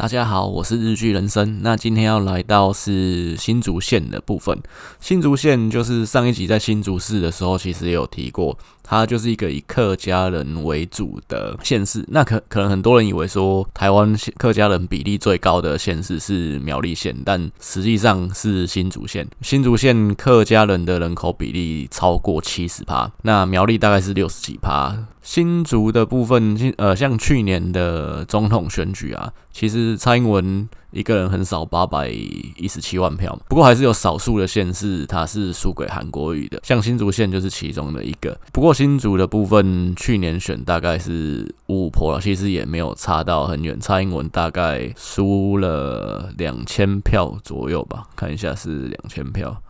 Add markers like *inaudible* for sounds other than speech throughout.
大家好，我是日剧人生。那今天要来到是新竹县的部分。新竹县就是上一集在新竹市的时候，其实也有提过，它就是一个以客家人为主的县市。那可可能很多人以为说，台湾客家人比例最高的县市是苗栗县，但实际上是新竹县。新竹县客家人的人口比例超过七十趴，那苗栗大概是六十几趴。新竹的部分，呃，像去年的总统选举啊，其实蔡英文一个人很少八百一十七万票，不过还是有少数的县市他是输给韩国瑜的，像新竹县就是其中的一个。不过新竹的部分，去年选大概是五五波了，其实也没有差到很远，蔡英文大概输了两千票左右吧，看一下是两千票。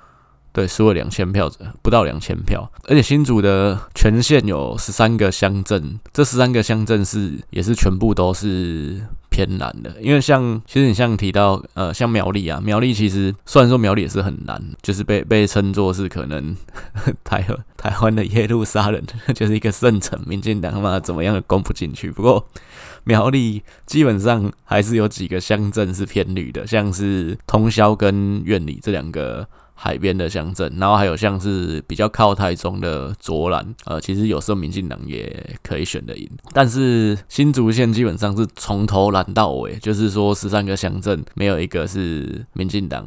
对，输了两千票，不到两千票。而且新竹的全县有十三个乡镇，这十三个乡镇是也是全部都是偏南的。因为像其实你像提到呃，像苗栗啊，苗栗其实虽然说苗栗也是很难，就是被被称作是可能 *laughs* 台台湾的耶路撒冷，*laughs* 就是一个圣城，民进党嘛怎么样也攻不进去。不过苗栗基本上还是有几个乡镇是偏绿的，像是通霄跟苑里这两个。海边的乡镇，然后还有像是比较靠台中的卓兰，呃，其实有时候民进党也可以选得赢，但是新竹县基本上是从头蓝到尾，就是说十三个乡镇没有一个是民进党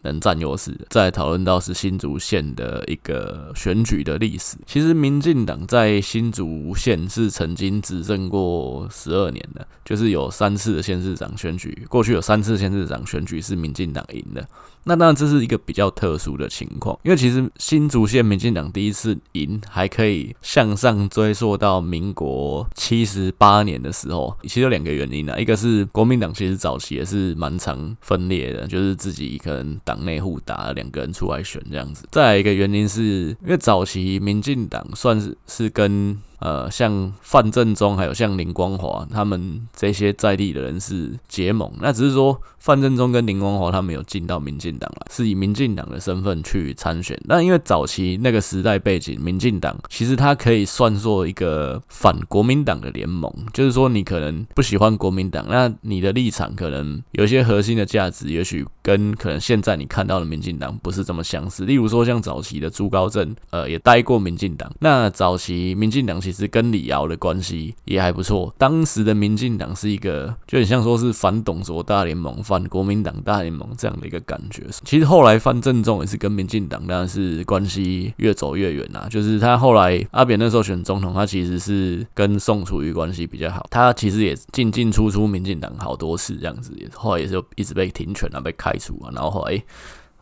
能占优势的。再讨论到是新竹县的一个选举的历史，其实民进党在新竹县是曾经执政过十二年的，就是有三次的县市长选举，过去有三次县市长选举是民进党赢的。那当然这是一个比较特殊的情况，因为其实新竹县民进党第一次赢还可以向上追溯到民国七十八年的时候，其实有两个原因啊，一个是国民党其实早期也是蛮常分裂的，就是自己可能党内互打，两个人出来选这样子。再来一个原因是因为早期民进党算是是跟。呃，像范正中，还有像林光华，他们这些在地的人是结盟。那只是说范正中跟林光华他们有进到民进党来，是以民进党的身份去参选。那因为早期那个时代背景，民进党其实它可以算作一个反国民党的联盟，就是说你可能不喜欢国民党，那你的立场可能有些核心的价值，也许跟可能现在你看到的民进党不是这么相似。例如说像早期的朱高正，呃，也待过民进党。那早期民进党其实。是跟李敖的关系也还不错。当时的民进党是一个，就很像说是反董卓大联盟、反国民党大联盟这样的一个感觉。其实后来范正中也是跟民进党当然是关系越走越远啊。就是他后来阿扁那时候选总统，他其实是跟宋楚瑜关系比较好。他其实也进进出出民进党好多次这样子，也后来也是一直被停权啊，被开除啊，然后后来。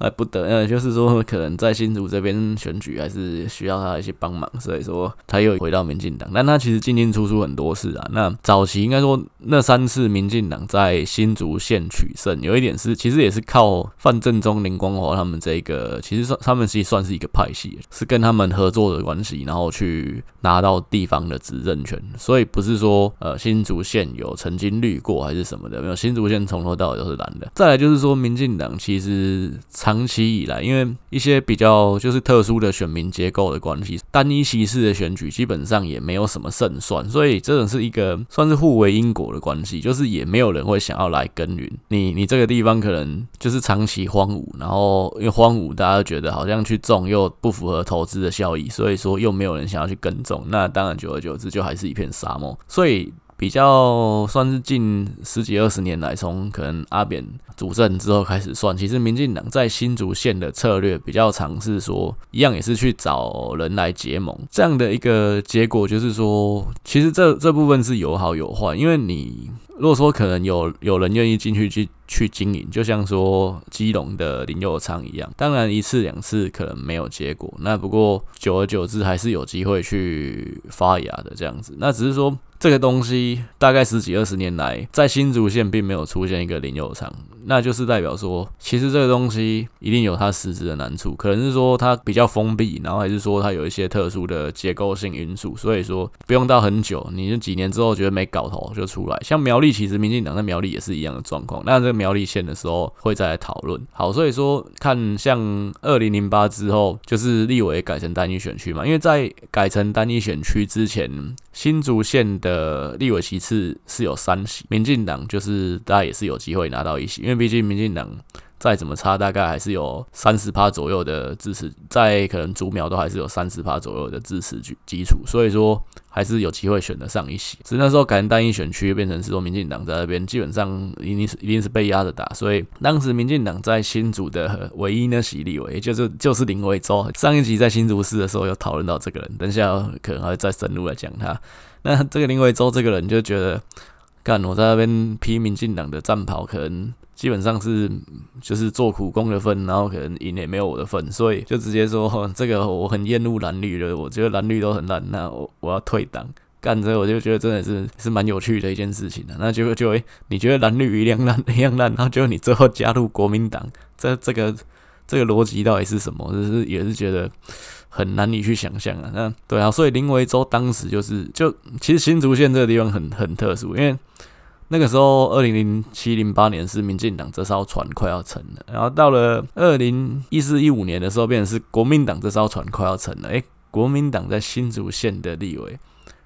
哎，不得，呃，就是说，可能在新竹这边选举还是需要他一些帮忙，所以说他又回到民进党。但他其实进进出出很多次啊。那早期应该说那三次民进党在新竹县取胜，有一点是其实也是靠范正中、林光华他们这个，其实算他们其实算是一个派系，是跟他们合作的关系，然后去拿到地方的执政权。所以不是说呃新竹县有曾经绿过还是什么的，没有，新竹县从头到尾都是蓝的。再来就是说，民进党其实长期以来，因为一些比较就是特殊的选民结构的关系，单一席次的选举基本上也没有什么胜算，所以这种是一个算是互为因果的关系，就是也没有人会想要来耕耘你，*laughs* 你这个地方可能就是长期荒芜，然后因为荒芜，大家觉得好像去种又不符合投资的效益，所以说又没有人想要去耕种，那当然久而久之就还是一片沙漠，所以。比较算是近十几二十年来，从可能阿扁主政之后开始算，其实民进党在新竹县的策略比较尝试说，一样也是去找人来结盟，这样的一个结果就是说，其实这这部分是有好有坏，因为你如果说可能有有人愿意进去去去经营，就像说基隆的林佑昌一样，当然一次两次可能没有结果，那不过久而久之还是有机会去发芽的这样子，那只是说。这个东西大概十几二十年来，在新竹县并没有出现一个林友厂，那就是代表说，其实这个东西一定有它实质的难处，可能是说它比较封闭，然后还是说它有一些特殊的结构性因素，所以说不用到很久，你就几年之后觉得没搞头就出来。像苗栗，其实民进党在苗栗也是一样的状况，那这个苗栗县的时候会再来讨论。好，所以说看像二零零八之后，就是立委改成单一选区嘛，因为在改成单一选区之前。新竹县的立委席次是有三席，民进党就是大家也是有机会拿到一席，因为毕竟民进党。再怎么差，大概还是有三十趴左右的支持，在可能竹苗都还是有三十趴左右的支持基基础，所以说还是有机会选得上一席。只是那时候改成单一选区，变成是说民进党在那边基本上一定是一定是被压着打，所以当时民进党在新竹的唯一那席立委，就是就是林维洲。上一集在新竹市的时候有讨论到这个人，等一下可能还会再深入来讲他。那这个林维洲这个人就觉得，干我在那边批民进党的战袍，可能。基本上是就是做苦工的份，然后可能赢也没有我的份，所以就直接说 *laughs* 这个我很厌恶蓝绿的，我觉得蓝绿都很烂，那我我要退党。干这我就觉得真的是是蛮有趣的一件事情的。那结果就会你觉得蓝绿一样烂一样烂，然后结果你最后加入国民党，这这个这个逻辑到底是什么？就是也是觉得很难以去想象啊。那对啊，所以林维洲当时就是就其实新竹县这个地方很很特殊，因为。那个时候，二零零七零八年是民进党这艘船快要沉了，然后到了二零一四一五年的时候，变成是国民党这艘船快要沉了。诶，国民党在新竹县的立委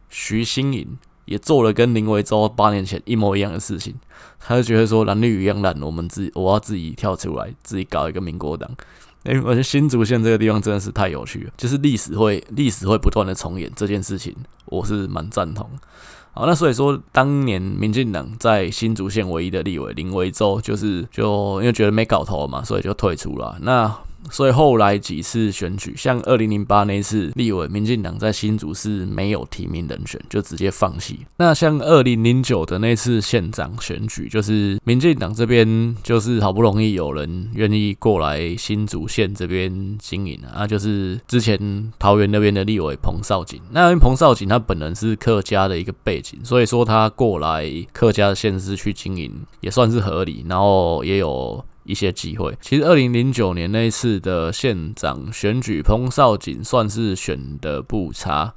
徐新颖也做了跟林维洲八年前一模一样的事情，他就觉得说蓝绿一样烂，我们自己我要自己跳出来，自己搞一个民国党。诶，我觉得新竹县这个地方真的是太有趣了，就是历史会历史会不断的重演这件事情，我是蛮赞同。好，那所以说，当年民进党在新竹县唯一的立委林维洲，就是就因为觉得没搞头嘛，所以就退出了。那所以后来几次选举，像二零零八那一次立委，民进党在新竹是没有提名人选，就直接放弃。那像二零零九的那次县长选举，就是民进党这边就是好不容易有人愿意过来新竹县这边经营啊，就是之前桃园那边的立委彭少锦。那因为彭少锦他本人是客家的一个背景，所以说他过来客家的县市去经营也算是合理，然后也有。一些机会，其实二零零九年那一次的县长选举，彭少锦算是选的不差，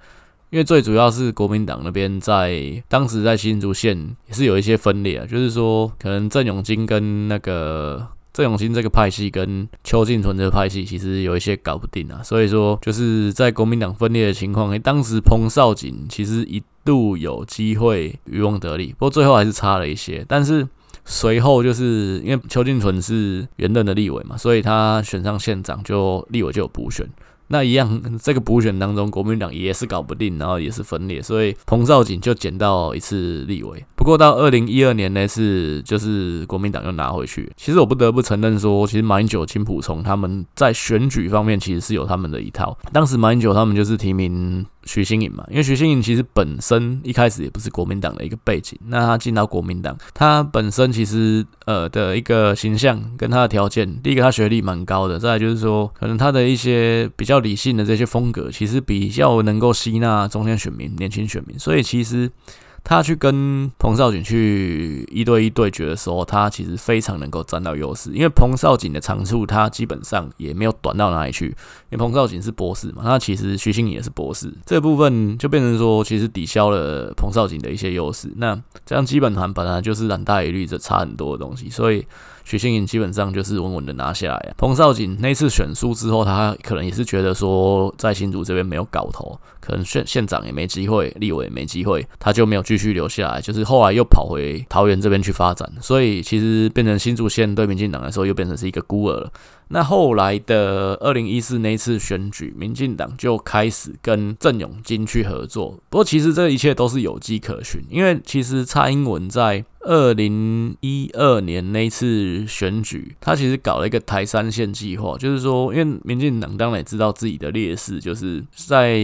因为最主要是国民党那边在当时在新竹县也是有一些分裂啊，就是说可能郑永金跟那个郑永金这个派系跟邱进纯这个派系其实有一些搞不定啊，所以说就是在国民党分裂的情况，当时彭少锦其实一度有机会渔翁得利，不过最后还是差了一些，但是。随后就是因为邱进纯是原任的立委嘛，所以他选上县长，就立委就有补选。那一样，这个补选当中，国民党也是搞不定，然后也是分裂，所以彭少锦就捡到一次立委。不过到二零一二年那次，就是国民党又拿回去。其实我不得不承认说，其实马英九、金溥聪他们在选举方面其实是有他们的一套。当时马英九他们就是提名。徐新颖嘛，因为徐新颖其实本身一开始也不是国民党的一个背景，那他进到国民党，他本身其实呃的一个形象跟他的条件，第一个他学历蛮高的，再来就是说可能他的一些比较理性的这些风格，其实比较能够吸纳中间选民、年轻选民，所以其实。他去跟彭少景去一对一对决的时候，他其实非常能够占到优势，因为彭少景的长处他基本上也没有短到哪里去，因为彭少景是博士嘛，那其实徐新也是博士，这部分就变成说其实抵消了彭少景的一些优势。那这样基本盘本来就是蓝大于绿，这差很多的东西，所以。徐新颖基本上就是稳稳的拿下来。彭少锦那次选输之后，他可能也是觉得说，在新竹这边没有搞头，可能县县长也没机会，立委也没机会，他就没有继续留下来，就是后来又跑回桃园这边去发展，所以其实变成新竹县对民进党来说又变成是一个孤儿了。那后来的二零一四那一次选举，民进党就开始跟郑永金去合作，不过其实这一切都是有迹可循，因为其实蔡英文在。二零一二年那次选举，他其实搞了一个台三线计划，就是说，因为民进党当然也知道自己的劣势，就是在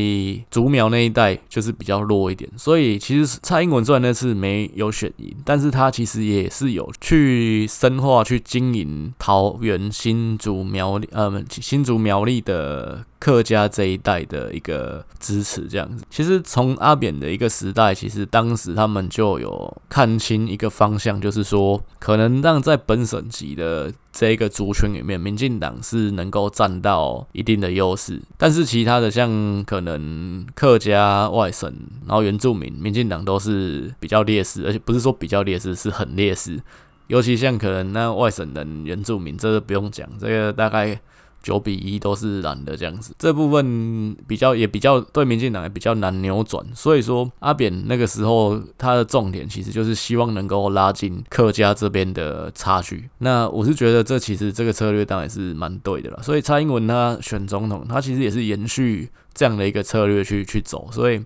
竹苗那一带就是比较弱一点，所以其实蔡英文虽然那次没有选赢，但是他其实也是有去深化去经营桃园新竹苗，呃，新竹苗栗的。客家这一代的一个支持，这样子，其实从阿扁的一个时代，其实当时他们就有看清一个方向，就是说，可能让在本省籍的这一个族群里面，民进党是能够占到一定的优势，但是其他的像可能客家外省，然后原住民，民进党都是比较劣势，而且不是说比较劣势，是很劣势，尤其像可能那外省人、原住民，这个不用讲，这个大概。九比一都是蓝的这样子。这部分比较也比较对民进党也比较难扭转，所以说阿扁那个时候他的重点其实就是希望能够拉近客家这边的差距。那我是觉得这其实这个策略当然是蛮对的了。所以蔡英文他选总统，他其实也是延续这样的一个策略去去走，所以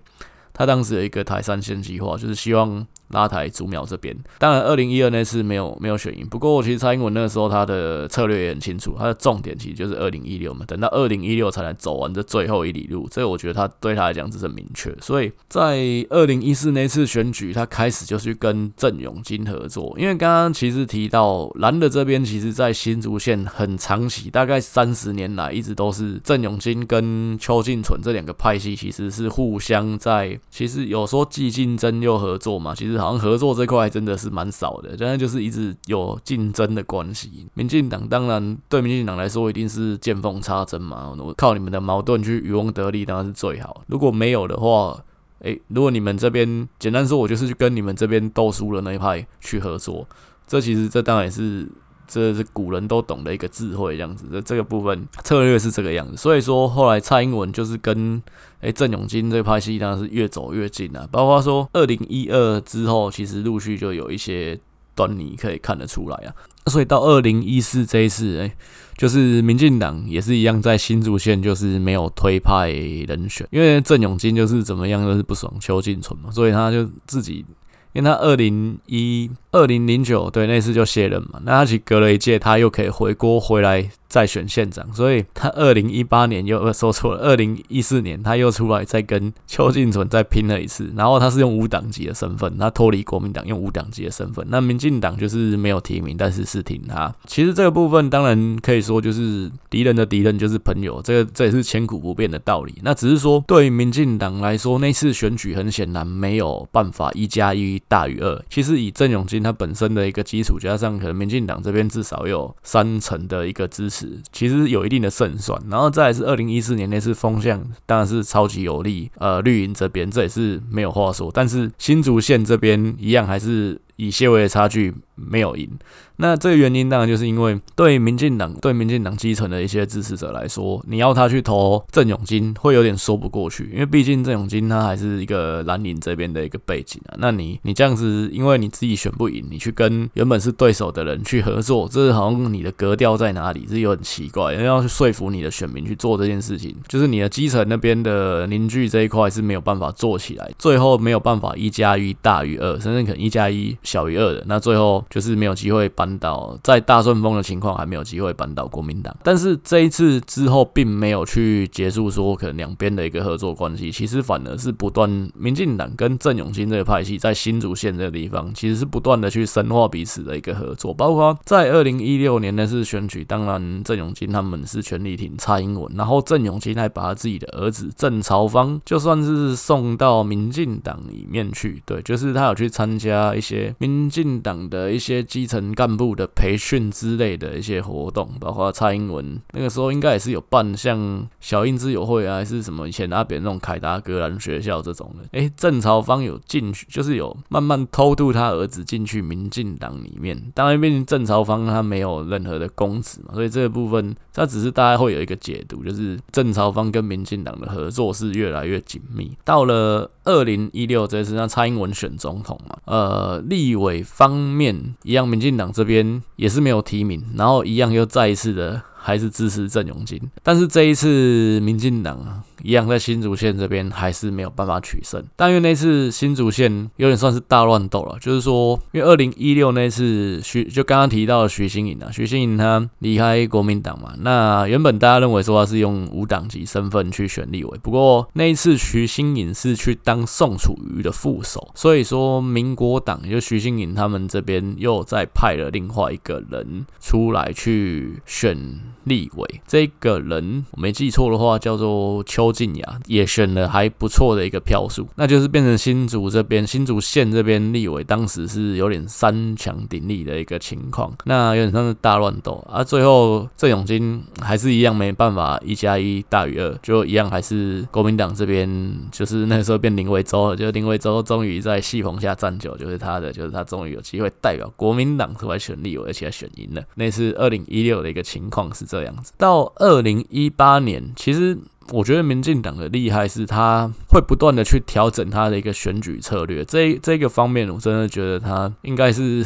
他当时有一个台三线计划，就是希望。拉台竹苗这边，当然二零一二那次没有没有选赢。不过其实蔡英文那个时候他的策略也很清楚，他的重点其实就是二零一六嘛。等到二零一六才能走完这最后一里路，这个我觉得他对他来讲这是明确。所以在二零一四那次选举，他开始就去跟郑永金合作。因为刚刚其实提到蓝的这边，其实在新竹县很长期，大概三十年来一直都是郑永金跟邱进纯这两个派系，其实是互相在，其实有说既竞争又合作嘛，其实。好像合作这块真的是蛮少的，真的就是一直有竞争的关系。民进党当然对民进党来说一定是见缝插针嘛，我靠你们的矛盾去渔翁得利当然是最好。如果没有的话，诶，如果你们这边简单说，我就是去跟你们这边斗输了那一派去合作，这其实这当然也是。这是古人都懂的一个智慧，这样子的这个部分策略是这个样子。所以说后来蔡英文就是跟诶郑永金这个派系当然是越走越近啊。包括说二零一二之后，其实陆续就有一些端倪可以看得出来啊。所以到二零一四这一次，诶就是民进党也是一样在新竹县就是没有推派人选，因为郑永金就是怎么样都是不爽邱进纯嘛，所以他就自己。因为他二零一二零零九对那次就卸任嘛，那他其实隔了一届，他又可以回锅回来。再选县长，所以他二零一八年又说错了，二零一四年他又出来再跟邱进纯再拼了一次，然后他是用无党籍的身份，他脱离国民党用无党籍的身份，那民进党就是没有提名，但是是挺他。其实这个部分当然可以说就是敌人的敌人就是朋友，这个这也是千古不变的道理。那只是说对于民进党来说，那次选举很显然没有办法一加一大于二。其实以郑永金他本身的一个基础，加上可能民进党这边至少有三成的一个支持。其实有一定的胜算，然后再是二零一四年那次风向，当然是超级有利，呃，绿营这边这也是没有话说，但是新竹县这边一样还是以些微的差距没有赢。那这个原因当然就是因为对民进党、对民进党基层的一些支持者来说，你要他去投郑永金，会有点说不过去，因为毕竟郑永金他还是一个蓝营这边的一个背景啊。那你你这样子，因为你自己选不赢，你去跟原本是对手的人去合作，这是好像你的格调在哪里？这有很奇怪，因为要去说服你的选民去做这件事情，就是你的基层那边的凝聚这一块是没有办法做起来，最后没有办法一加一大于二，甚至可能一加一小于二的，那最后就是没有机会扳倒在大顺风的情况还没有机会扳倒国民党，但是这一次之后并没有去结束说可能两边的一个合作关系，其实反而是不断民进党跟郑永金这个派系在新竹县这个地方其实是不断的去深化彼此的一个合作，包括在二零一六年那次选举，当然郑永金他们是全力挺蔡英文，然后郑永金还把他自己的儿子郑朝方就算是送到民进党里面去，对，就是他有去参加一些民进党的一些基层干部。的培训之类的一些活动，包括蔡英文那个时候应该也是有办像小英之友会啊，还是什么以前那边那种凯达格兰学校这种的。诶，郑朝方有进去，就是有慢慢偷渡他儿子进去民进党里面。当然，毕竟郑朝方他没有任何的公职嘛，所以这个部分他只是大家会有一个解读，就是郑朝方跟民进党的合作是越来越紧密。到了二零一六这次，让蔡英文选总统嘛，呃，立立委方面一样，民进党这边。边也是没有提名，然后一样又再一次的还是支持郑永金，但是这一次民进党啊。一样在新竹县这边还是没有办法取胜，但因为那次新竹县有点算是大乱斗了，就是说，因为二零一六那次徐就刚刚提到的徐新颖啊，徐新颖他离开国民党嘛，那原本大家认为说他是用无党籍身份去选立委，不过那一次徐新颖是去当宋楚瑜的副手，所以说民国党就徐新颖他们这边又再派了另外一个人出来去选立委，这个人我没记错的话叫做邱。周靖雅也选了还不错的一个票数，那就是变成新竹这边新竹县这边立委当时是有点三强鼎立的一个情况，那有点像是大乱斗啊。最后郑永金还是一样没办法一加一大于二，就一样还是国民党这边就是那个时候变林维洲了，就林维洲终于在戏棚下站久，就是他的，就是他终于有机会代表国民党出来选立委，而且还选赢了。那是二零一六的一个情况是这样子，到二零一八年其实。我觉得民进党的厉害是，他会不断的去调整他的一个选举策略。这这个方面，我真的觉得他应该是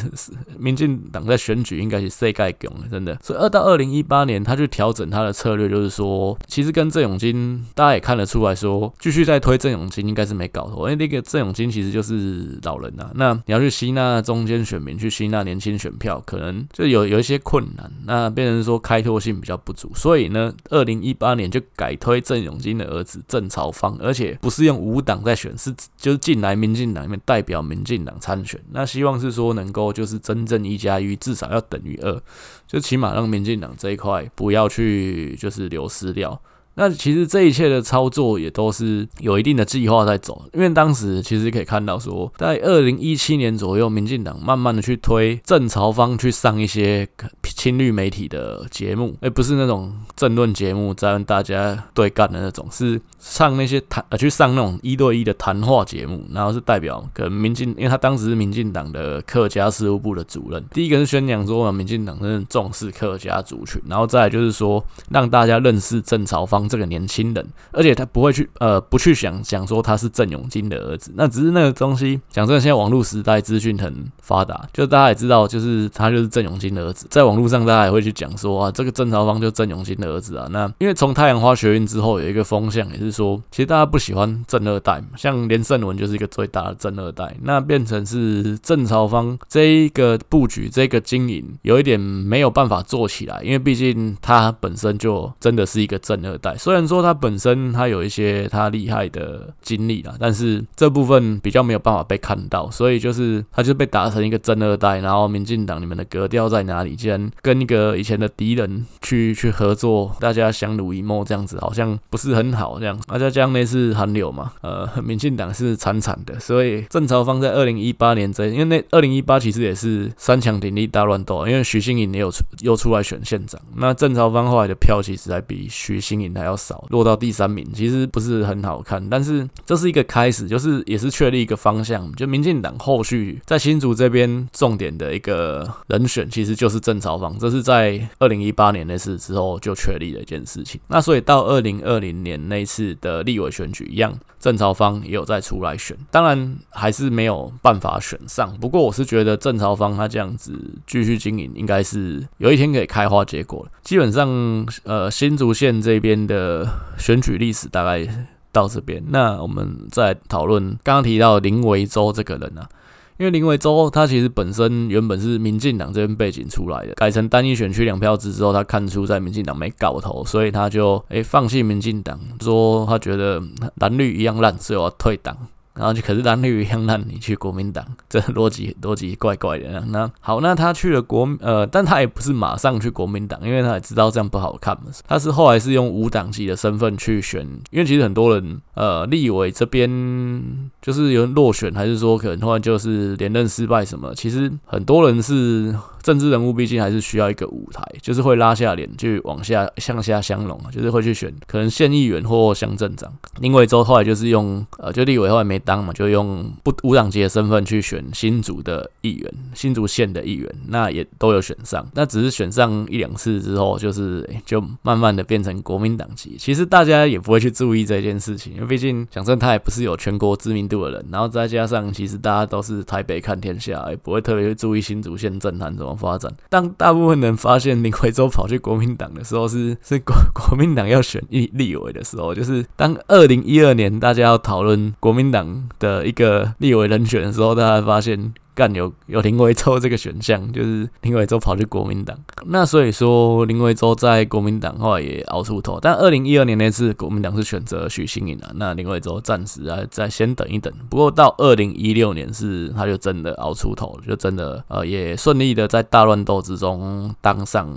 民进党在选举应该是世界强的，真的。所以二到二零一八年，他去调整他的策略，就是说，其实跟郑永金大家也看得出来说，继续在推郑永金应该是没搞头，因为那个郑永金其实就是老人呐、啊。那你要去吸纳中间选民，去吸纳年轻选票，可能就有有一些困难。那变成说开拓性比较不足，所以呢，二零一八年就改推郑。郑永金的儿子郑朝方，而且不是用五党在选，是就是进来民进党里面代表民进党参选。那希望是说能够就是真正一加一至少要等于二，就起码让民进党这一块不要去就是流失掉。那其实这一切的操作也都是有一定的计划在走，因为当时其实可以看到说，在二零一七年左右，民进党慢慢的去推郑朝方去上一些亲绿媒体的节目，而不是那种政论节目，在跟大家对干的那种，是上那些谈呃去上那种一对一的谈话节目，然后是代表可能民进，因为他当时是民进党的客家事务部的主任，第一个是宣讲说民进党真的重视客家族群，然后再就是说让大家认识郑朝方。这个年轻人，而且他不会去呃，不去想想说他是郑永金的儿子，那只是那个东西。讲真的，现在网络时代资讯很发达，就大家也知道，就是他就是郑永金的儿子。在网络上，大家也会去讲说啊，这个郑朝方就郑永金的儿子啊。那因为从太阳花学运之后，有一个风向也是说，其实大家不喜欢郑二代嘛，像连胜文就是一个最大的郑二代，那变成是郑朝方这一个布局，这个经营有一点没有办法做起来，因为毕竟他本身就真的是一个郑二代。虽然说他本身他有一些他厉害的经历啦，但是这部分比较没有办法被看到，所以就是他就被打成一个真二代，然后民进党你们的格调在哪里？既然跟一个以前的敌人去去合作，大家相濡以沫这样子，好像不是很好这样。大家讲那是韩流嘛，呃，民进党是惨惨的，所以郑朝方在二零一八年这，因为那二零一八其实也是三强鼎立大乱斗，因为徐新颖也有出又出来选县长，那郑朝方后来的票其实还比徐新颖还要少，落到第三名，其实不是很好看，但是这是一个开始，就是也是确立一个方向。就民进党后续在新竹这边重点的一个人选，其实就是郑朝方，这是在二零一八年那次之后就确立的一件事情。那所以到二零二零年那次的立委选举一样，郑朝方也有在出来选，当然还是没有办法选上。不过我是觉得郑朝方他这样子继续经营，应该是有一天可以开花结果了。基本上，呃，新竹县这边的。的选举历史大概到这边，那我们再讨论刚刚提到林维洲这个人啊，因为林维洲他其实本身原本是民进党这边背景出来的，改成单一选区两票制之后，他看出在民进党没搞头，所以他就诶、放弃民进党，说他觉得蓝绿一样烂，所以我要退党。然后就可是蓝绿一样，让你去国民党，*laughs* 这逻辑逻辑怪怪的。那好，那他去了国呃，但他也不是马上去国民党，因为他也知道这样不好看嘛。他是后来是用无党籍的身份去选，因为其实很多人呃，立委这边就是有人落选，还是说可能后来就是连任失败什么，其实很多人是。政治人物毕竟还是需要一个舞台，就是会拉下脸去往下向下相容，就是会去选可能县议员或乡镇长。林维洲后来就是用呃，就立委后来没当嘛，就用不无党籍的身份去选新竹的议员，新竹县的议员，那也都有选上。那只是选上一两次之后，就是、就慢慢的变成国民党籍。其实大家也不会去注意这件事情，因为毕竟讲真，他也不是有全国知名度的人。然后再加上，其实大家都是台北看天下，也不会特别去注意新竹县政坛怎么发展。当大部分人发现林徽州跑去国民党的时候是，是 *laughs* 是国国民党要选立立委的时候，就是当二零一二年大家要讨论国民党的一个立委人选的时候，大家发现。干有有林为洲这个选项，就是林为洲跑去国民党。那所以说林为洲在国民党后来也熬出头，但二零一二年那次国民党是选择许新颖啊，那林为洲暂时啊再先等一等。不过到二零一六年是他就真的熬出头，就真的呃也顺利的在大乱斗之中当上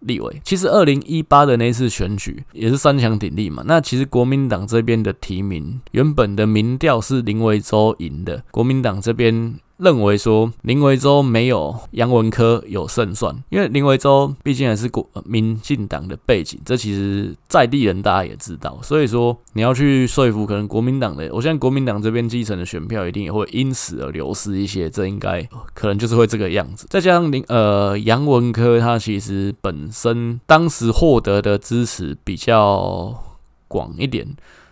立委。其实二零一八的那次选举也是三强鼎立嘛，那其实国民党这边的提名原本的民调是林为洲赢的，国民党这边。认为说林维洲没有杨文科有胜算，因为林维洲毕竟还是国民进党的背景，这其实在地人大家也知道，所以说你要去说服可能国民党的，我相信国民党这边基层的选票一定也会因此而流失一些，这应该可能就是会这个样子。再加上林呃杨文科他其实本身当时获得的支持比较广一点。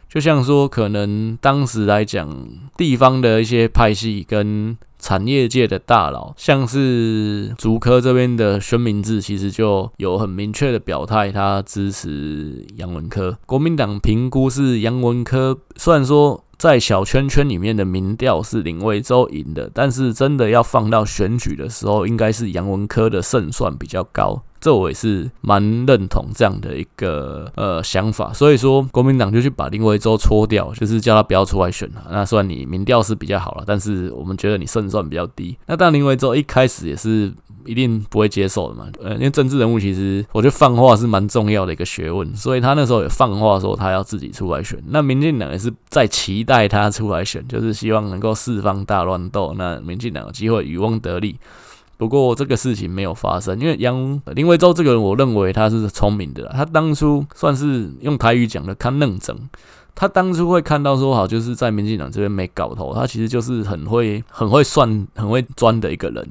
就像说，可能当时来讲，地方的一些派系跟产业界的大佬，像是竹科这边的宣明志，其实就有很明确的表态，他支持杨文科。国民党评估是杨文科，虽然说在小圈圈里面的民调是林为洲赢的，但是真的要放到选举的时候，应该是杨文科的胜算比较高。这我也是蛮认同这样的一个呃想法，所以说国民党就去把林为洲搓掉，就是叫他不要出来选了。那虽然你民调是比较好了，但是我们觉得你胜算比较低。那但林为洲一开始也是一定不会接受的嘛，呃，因为政治人物其实我觉得放话是蛮重要的一个学问，所以他那时候也放话说他要自己出来选。那民进党也是在期待他出来选，就是希望能够释放大乱斗，那民进党有机会渔翁得利。不过这个事情没有发生，因为杨林为洲这个人，我认为他是聪明的。他当初算是用台语讲的，看愣整。他当初会看到说好，就是在民进党这边没搞头，他其实就是很会、很会算、很会钻的一个人。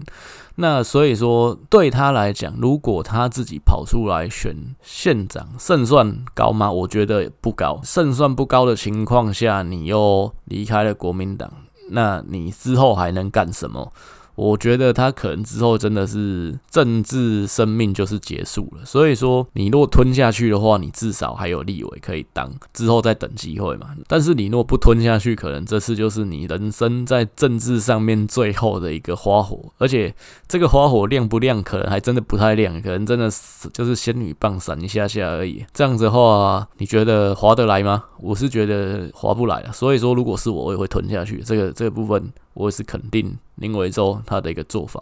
那所以说，对他来讲，如果他自己跑出来选县长，胜算高吗？我觉得不高。胜算不高的情况下，你又离开了国民党，那你之后还能干什么？我觉得他可能之后真的是政治生命就是结束了，所以说你如果吞下去的话，你至少还有立委可以当，之后再等机会嘛。但是你若不吞下去，可能这次就是你人生在政治上面最后的一个花火，而且这个花火亮不亮，可能还真的不太亮，可能真的是就是仙女棒闪一下下而已。这样子的话，你觉得划得来吗？我是觉得划不来啊。所以说，如果是我，我也会吞下去。这个这个部分。我也是肯定林维洲他的一个做法。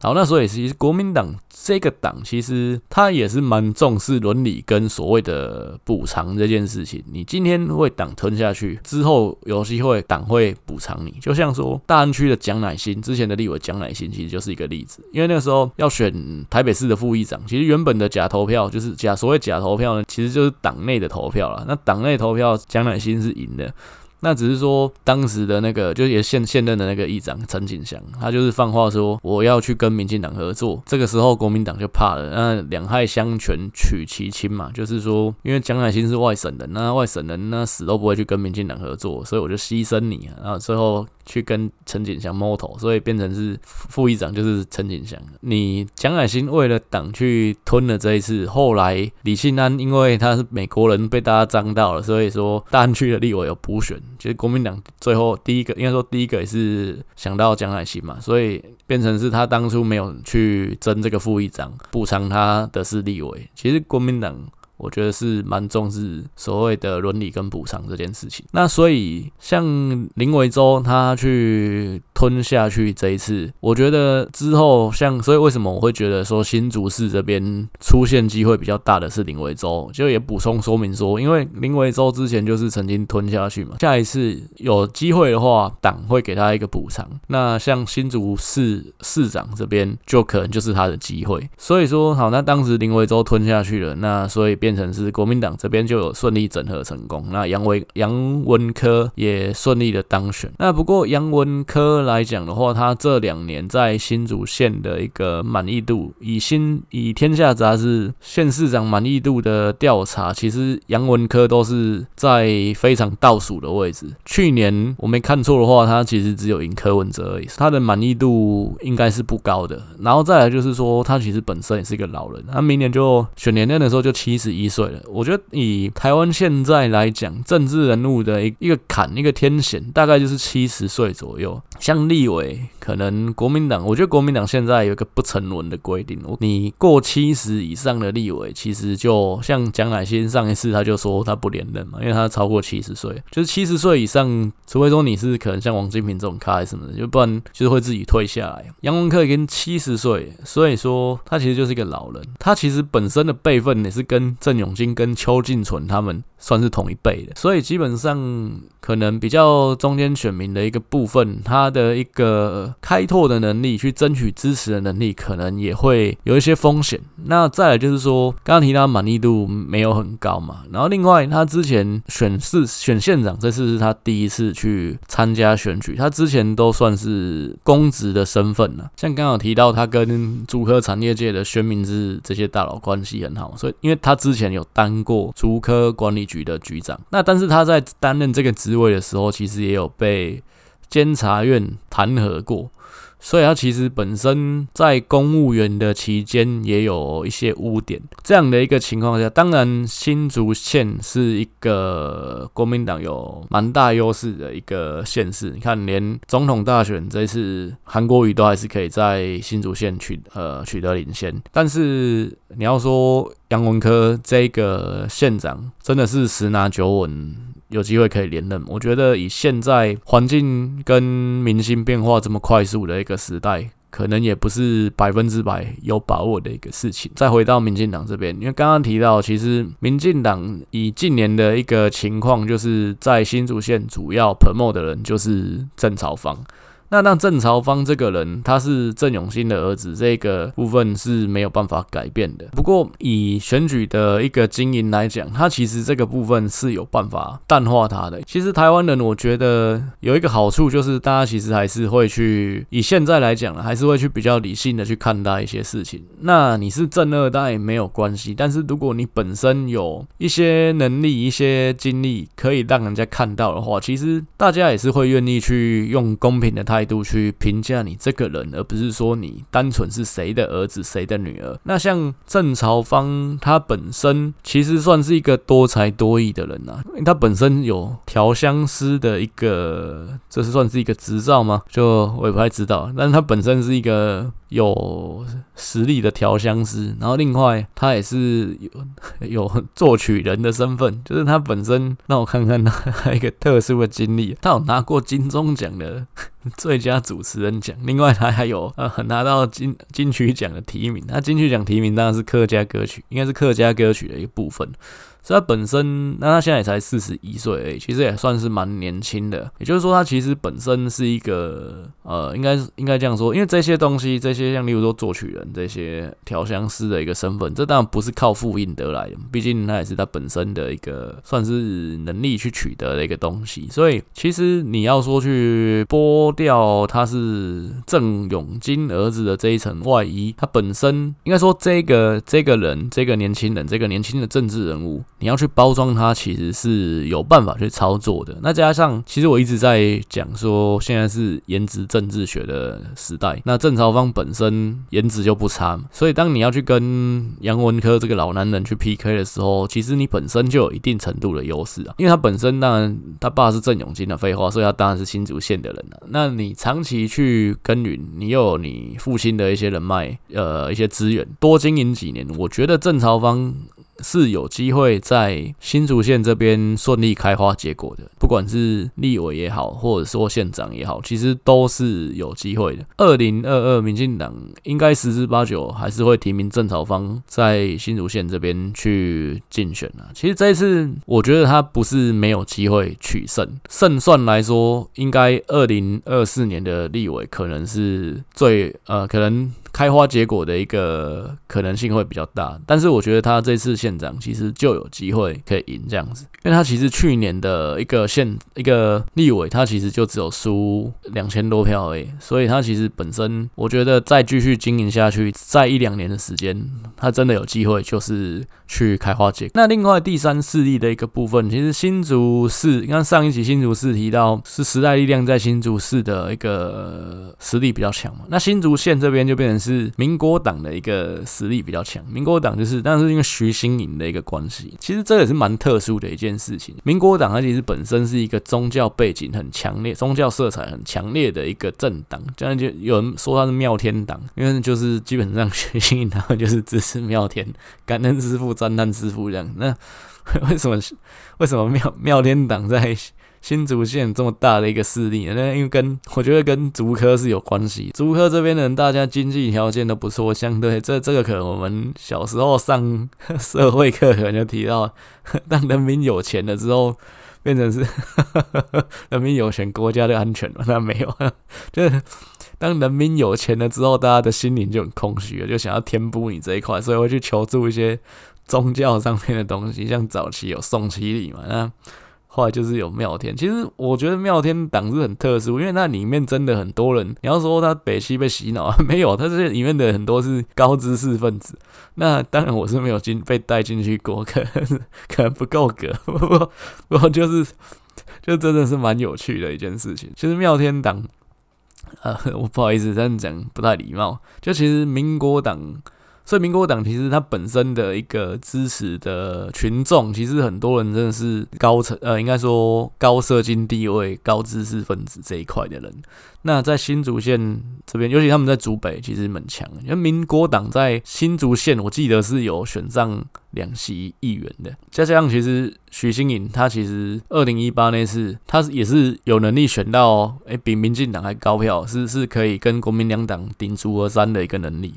好，那所以其实国民党这个党，其实他也是蛮重视伦理跟所谓的补偿这件事情。你今天为党吞下去之后，有机会党会补偿你。就像说大安区的蒋乃馨，之前的立委蒋乃馨，其实就是一个例子。因为那个时候要选台北市的副议长，其实原本的假投票就是假所谓假投票呢，其实就是党内的投票了。那党内投票蒋乃馨是赢的。那只是说，当时的那个，就也现现任的那个议长陈景祥，他就是放话说我要去跟民进党合作。这个时候国民党就怕了，那两害相权取其轻嘛，就是说，因为蒋乃馨是外省人，那外省人那死都不会去跟民进党合作，所以我就牺牲你，然后最后。去跟陈景祥摸头，所以变成是副议长就是陈景祥。你蒋乃馨为了党去吞了这一次，后来李庆安因为他是美国人被大家脏到了，所以说大安区的立委有补选。其实国民党最后第一个应该说第一个也是想到蒋乃馨嘛，所以变成是他当初没有去争这个副议长，补偿他的是立委。其实国民党。我觉得是蛮重视所谓的伦理跟补偿这件事情。那所以像林维洲他去吞下去这一次，我觉得之后像所以为什么我会觉得说新竹市这边出现机会比较大的是林维洲，就也补充说明说，因为林维洲之前就是曾经吞下去嘛，下一次有机会的话，党会给他一个补偿。那像新竹市市长这边就可能就是他的机会。所以说好，那当时林维洲吞下去了，那所以变。变成是国民党这边就有顺利整合成功，那杨维杨文科也顺利的当选。那不过杨文科来讲的话，他这两年在新竹县的一个满意度，以新以天下杂志县市长满意度的调查，其实杨文科都是在非常倒数的位置。去年我没看错的话，他其实只有赢柯文哲而已，他的满意度应该是不高的。然后再来就是说，他其实本身也是一个老人，他明年就选年任的时候就七十一。一岁了，我觉得以台湾现在来讲，政治人物的一一个坎，一个天险，大概就是七十岁左右。像立委，可能国民党，我觉得国民党现在有一个不成文的规定，你过七十以上的立委，其实就像蒋乃馨上一次他就说他不连任嘛，因为他超过七十岁，就是七十岁以上，除非说你是可能像王金平这种咖还是什么的，就不然就是会自己退下来。杨文科已经七十岁，所以说他其实就是一个老人，他其实本身的辈分也是跟郑永金跟邱进纯他们算是同一辈的，所以基本上可能比较中间选民的一个部分，他的一个开拓的能力，去争取支持的能力，可能也会有一些风险。那再来就是说，刚刚提到满意度没有很高嘛，然后另外他之前选市选县长，这次是他第一次去参加选举，他之前都算是公职的身份了。像刚刚提到，他跟竹科产业界的薛明之这些大佬关系很好，所以因为他之前有当过竹科管理局的局长，那但是他在担任这个职位的时候，其实也有被监察院弹劾过。所以他其实本身在公务员的期间也有一些污点，这样的一个情况下，当然新竹县是一个国民党有蛮大优势的一个县市。你看，连总统大选这次韩国瑜都还是可以在新竹县取呃取得领先，但是你要说杨文科这个县长真的是十拿九稳。有机会可以连任，我觉得以现在环境跟民心变化这么快速的一个时代，可能也不是百分之百有把握的一个事情。再回到民进党这边，因为刚刚提到，其实民进党以近年的一个情况，就是在新竹县主要 permo 的人就是郑朝方。那让郑朝方这个人，他是郑永新的儿子，这个部分是没有办法改变的。不过以选举的一个经营来讲，他其实这个部分是有办法淡化他的。其实台湾人，我觉得有一个好处就是，大家其实还是会去以现在来讲，还是会去比较理性的去看待一些事情。那你是正二代没有关系，但是如果你本身有一些能力、一些经历可以让人家看到的话，其实大家也是会愿意去用公平的态度。态度去评价你这个人，而不是说你单纯是谁的儿子、谁的女儿。那像郑朝芳，他本身其实算是一个多才多艺的人啊，他本身有调香师的一个，这是算是一个执照吗？就我也不太知道，但是他本身是一个。有实力的调香师，然后另外他也是有有作曲人的身份，就是他本身让我看看他还有一个特殊的经历，他有拿过金钟奖的 *laughs* 最佳主持人奖，另外他还有呃拿到金金曲奖的提名，他金曲奖提名当然是客家歌曲，应该是客家歌曲的一部分。所以他本身，那他现在也才四十一岁，其实也算是蛮年轻的。也就是说，他其实本身是一个，呃，应该应该这样说，因为这些东西，这些像例如说作曲人、这些调香师的一个身份，这当然不是靠复印得来的，毕竟那也是他本身的一个算是能力去取得的一个东西。所以，其实你要说去剥掉他是郑永金儿子的这一层外衣，他本身应该说这个这个人，这个年轻人，这个年轻的政治人物。你要去包装它，其实是有办法去操作的。那加上，其实我一直在讲说，现在是颜值政治学的时代。那郑朝方本身颜值就不差，所以当你要去跟杨文科这个老男人去 PK 的时候，其实你本身就有一定程度的优势啊。因为他本身当然他爸是郑永金的废话，所以他当然是新竹县的人了。那你长期去耕耘，你又有你父亲的一些人脉，呃，一些资源，多经营几年，我觉得郑朝方。是有机会在新竹县这边顺利开花结果的，不管是立委也好，或者说县长也好，其实都是有机会的。二零二二，民进党应该十之八九还是会提名郑朝方在新竹县这边去竞选啊。其实这一次，我觉得他不是没有机会取胜，胜算来说，应该二零二四年的立委可能是最呃可能。开花结果的一个可能性会比较大，但是我觉得他这次县长其实就有机会可以赢这样子，因为他其实去年的一个县一个立委，他其实就只有输两千多票而已，所以他其实本身我觉得再继续经营下去，在一两年的时间，他真的有机会就是去开花结果。那另外第三势力的一个部分，其实新竹市，你看上一集新竹市提到是时代力量在新竹市的一个实力比较强嘛，那新竹县这边就变成。是民国党的一个实力比较强。民国党就是，但是因为徐新营的一个关系，其实这也是蛮特殊的一件事情。民国党它其实本身是一个宗教背景很强烈、宗教色彩很强烈的一个政党，这样就有人说它是妙天党，因为就是基本上徐新营他们就是支持妙天、感恩师父、赞叹师父这样。那 *laughs* 为什么为什么妙妙天党在新竹县这么大的一个势力？那因为跟我觉得跟竹科是有关系。竹科这边的人，大家经济条件都不错，相对这这个可能我们小时候上 *laughs* 社会课可能就提到，当人民有钱了之后，变成是 *laughs* 人民有钱，国家的安全了？那没有，就是当人民有钱了之后，大家的心灵就很空虚了，就想要填补你这一块，所以会去求助一些。宗教上面的东西，像早期有宋七力嘛，那后来就是有妙天。其实我觉得妙天党是很特殊，因为那里面真的很多人。你要说他北七被洗脑啊，*laughs* 没有，他这里面的很多是高知识分子。那当然我是没有进被带进去过，可能 *laughs* 可能不够格。*laughs* 不过不就是就真的是蛮有趣的一件事情。其实妙天党，呃，我不好意思这样讲不太礼貌。就其实民国党。所以民国党其实它本身的一个支持的群众，其实很多人真的是高层，呃，应该说高社经地位、高知识分子这一块的人。那在新竹县这边，尤其他们在竹北，其实蛮强。因为民国党在新竹县，我记得是有选上两席议员的。再加上其实徐新颖，他其实二零一八那次，他是也是有能力选到，诶，比民进党还高票，是是可以跟国民两党顶足而三的一个能力。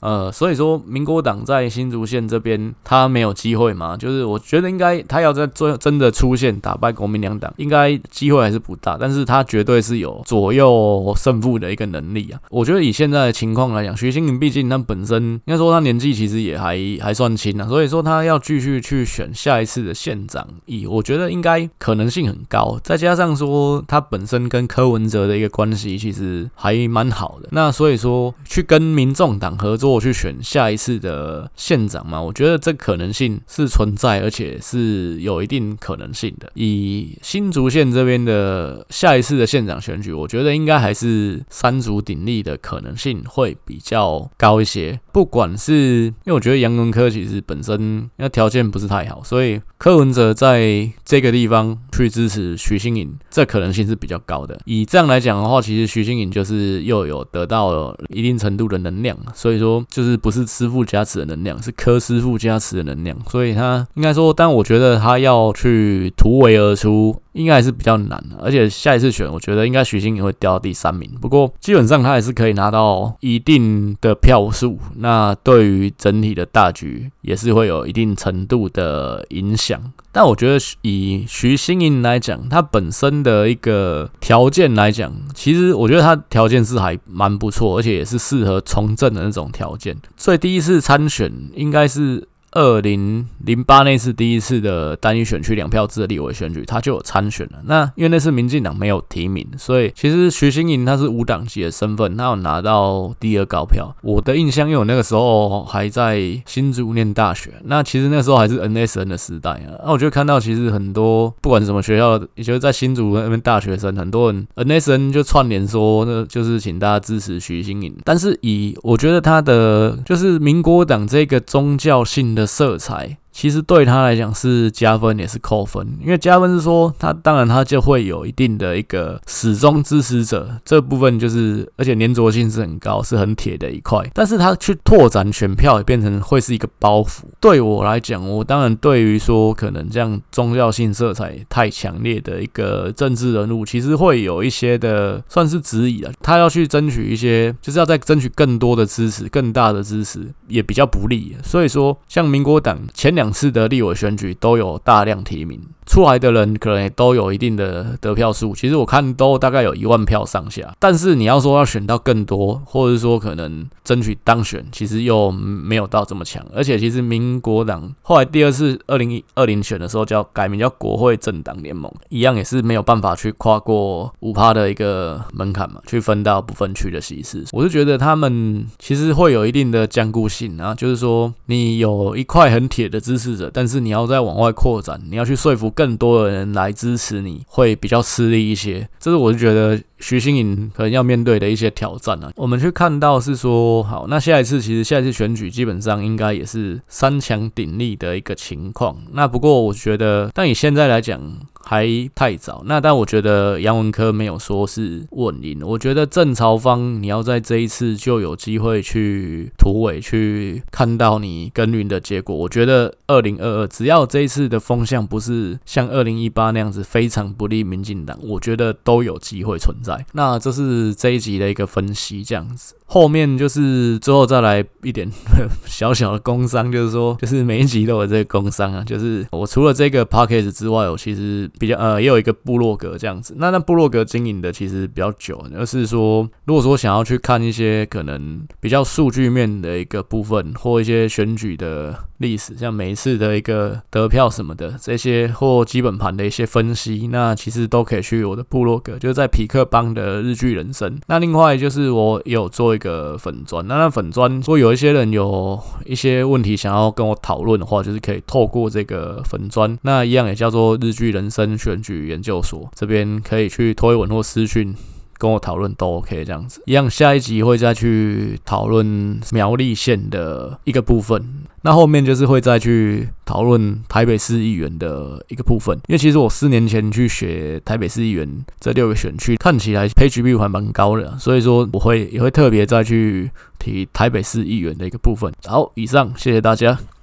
呃，所以说民国党在新竹县这边，他没有机会嘛？就是我觉得应该他要在最真的出现打败国民两党，应该机会还是不大。但是他绝对是有左右胜负的一个能力啊！我觉得以现在的情况来讲，徐新颖毕竟他本身应该说他年纪其实也还还算轻啊，所以说他要继续去选下一次的县长，以我觉得应该可能性很高。再加上说他本身跟柯文哲的一个关系其实还蛮好的，那所以说去跟民众党合作。我去选下一次的县长嘛？我觉得这可能性是存在，而且是有一定可能性的。以新竹县这边的下一次的县长选举，我觉得应该还是三足鼎立的可能性会比较高一些。不管是因为我觉得杨文科其实本身那条件不是太好，所以柯文哲在这个地方去支持徐新颖，这可能性是比较高的。以这样来讲的话，其实徐新颖就是又有得到了一定程度的能量，所以说。就是不是师傅加持的能量，是柯师傅加持的能量，所以他应该说，但我觉得他要去突围而出，应该还是比较难的。而且下一次选，我觉得应该徐新颖会掉到第三名。不过基本上他还是可以拿到一定的票数，那对于整体的大局也是会有一定程度的影响。但我觉得以徐新颖来讲，他本身的一个条件来讲，其实我觉得他条件是还蛮不错，而且也是适合从政的那种条件。所以第一次参选应该是。二零零八那次第一次的单一选区两票制的立委选举，他就有参选了。那因为那次民进党没有提名，所以其实徐新颖他是无党籍的身份，他有拿到第二高票。我的印象，因为我那个时候还在新竹念大学，那其实那时候还是 NSN 的时代啊。那我就看到其实很多不管什么学校，也就是在新竹那边大学生，很多人 NSN 就串联说，那就是请大家支持徐新颖。但是以我觉得他的就是民国党这个宗教性的色彩。其实对他来讲是加分也是扣分，因为加分是说他当然他就会有一定的一个始终支持者这部分就是，而且粘着性是很高，是很铁的一块。但是他去拓展选票也变成会是一个包袱。对我来讲，我当然对于说可能这样宗教性色彩太强烈的一个政治人物，其实会有一些的算是质疑了。他要去争取一些，就是要再争取更多的支持，更大的支持也比较不利。所以说，像民国党前两。两次的立委选举都有大量提名。出来的人可能也都有一定的得票数，其实我看都大概有一万票上下。但是你要说要选到更多，或者说可能争取当选，其实又没有到这么强。而且其实民国党后来第二次二零二零选的时候叫改名叫国会政党联盟，一样也是没有办法去跨过五趴的一个门槛嘛，去分到不分区的席次。我是觉得他们其实会有一定的僵固性啊，就是说你有一块很铁的支持者，但是你要再往外扩展，你要去说服。更多的人来支持你会比较吃力一些，这是我就觉得徐新颖可能要面对的一些挑战啊。我们去看到是说，好，那下一次其实下一次选举基本上应该也是三强鼎立的一个情况。那不过我觉得，但以现在来讲。还太早，那但我觉得杨文科没有说是稳赢，我觉得郑朝方你要在这一次就有机会去突围，去看到你耕耘的结果。我觉得二零二二只要这一次的风向不是像二零一八那样子非常不利民进党，我觉得都有机会存在。那这是这一集的一个分析，这样子。后面就是之后再来一点 *laughs* 小小的工商，就是说，就是每一集都有这个工商啊。就是我除了这个 podcast 之外，我其实比较呃也有一个部落格这样子。那那部落格经营的其实比较久，就是说，如果说想要去看一些可能比较数据面的一个部分，或一些选举的历史，像每一次的一个得票什么的这些，或基本盘的一些分析，那其实都可以去我的部落格，就是在匹克邦的日剧人生。那另外就是我有做。一个粉专，那那粉专，如果有一些人有一些问题想要跟我讨论的话，就是可以透过这个粉专，那一样也叫做日剧人生选举研究所，这边可以去推文或私讯跟我讨论都 OK，这样子一样。下一集会再去讨论苗栗县的一个部分。那后面就是会再去讨论台北市议员的一个部分，因为其实我四年前去学台北市议员这六个选区，看起来配局比还蛮高的，所以说我会也会特别再去提台北市议员的一个部分。好，以上谢谢大家。